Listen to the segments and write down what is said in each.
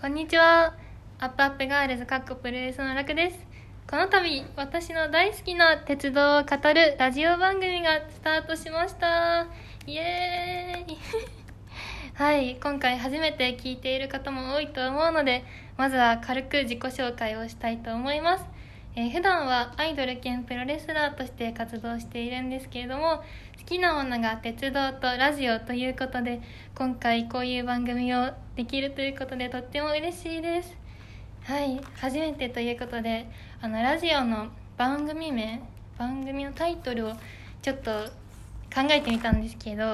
こんにちは。アップアップガールズかっこプロレスの楽です。この度、私の大好きな鉄道を語るラジオ番組がスタートしました。イエーイ はい、今回初めて聞いている方も多いと思うので、まずは軽く自己紹介をしたいと思います。えー普段はアイドル兼プロレスラーとして活動しているんですけれども好きなものが鉄道とラジオということで今回こういう番組をできるということでとっても嬉しいです。はい初めてということであのラジオの番組名番組のタイトルをちょっと考えてみたんですけど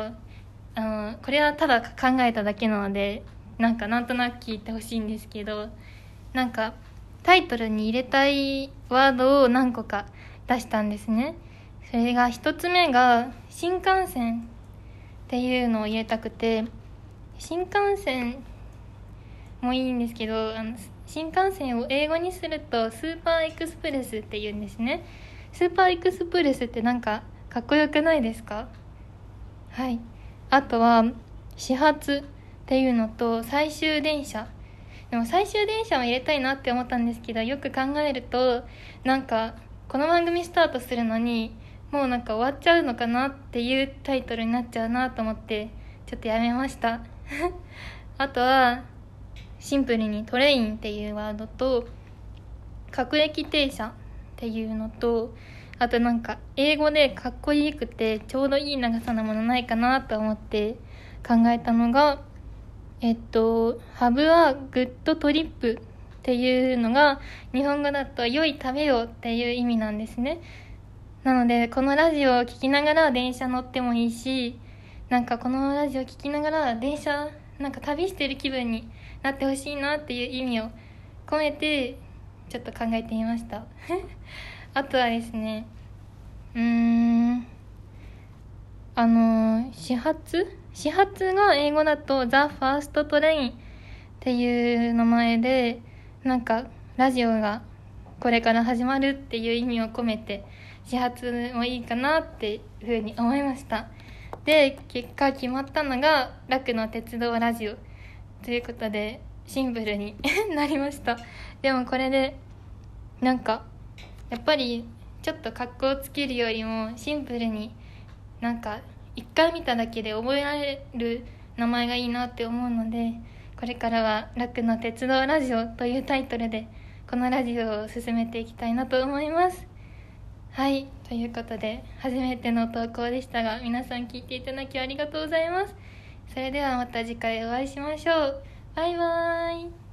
あのこれはただ考えただけなのでなんかなんとなく聞いてほしいんですけどなんかタイトルに入れたいワードを何個か出したんですね。それが一つ目が新幹線っていうのを入れたくて新幹線もいいんですけどあの新幹線を英語にするとスーパーエクスプレスっていうんですね。スーパーエクスプレスってなんかかっこよくないですか？はい。あとは始発っていうのと最終電車。でも最終電車も入れたいなって思ったんですけどよく考えるとなんかこの番組スタートするのにもうなんか終わっちゃうのかなっていうタイトルになっちゃうなと思ってちょっとやめました。あとはシンプルに train っていうワードと各駅停車っていうのとあとなんか英語でかっこよくてちょうどいい長さのものないかなと思って考えたのがえっと「 Have a good trip」っていうのが日本語だと「良い旅を」っていう意味なんですね。なのでこのラジオを聴きながら電車乗ってもいいしなんかこのラジオ聴きながら電車なんか旅してる気分になってほしいなっていう意味を込めてちょっと考えてみました。あとはですねうーんあの始発始発が英語だと「ザ・ファーストトレインっていう名前でなんかラジオがこれから始まるっていう意味を込めて始発もいいかなっていうふうに思いました。で結果決まったのが「楽の鉄道ラジオ」ということでシンプルに なりました。でもこれでなんかやっぱりちょっと格好つけるよりもシンプルになんか一回見ただけで覚えられる名前がいいなって思うのでこれからは「楽の鉄道ラジオ」というタイトルでこのラジオを進めていきたいなと思います。はいということで初めての投稿でしたが皆さん聞いていただきありがとうございます。それではまた次回お会いしましょう。バイバーイ。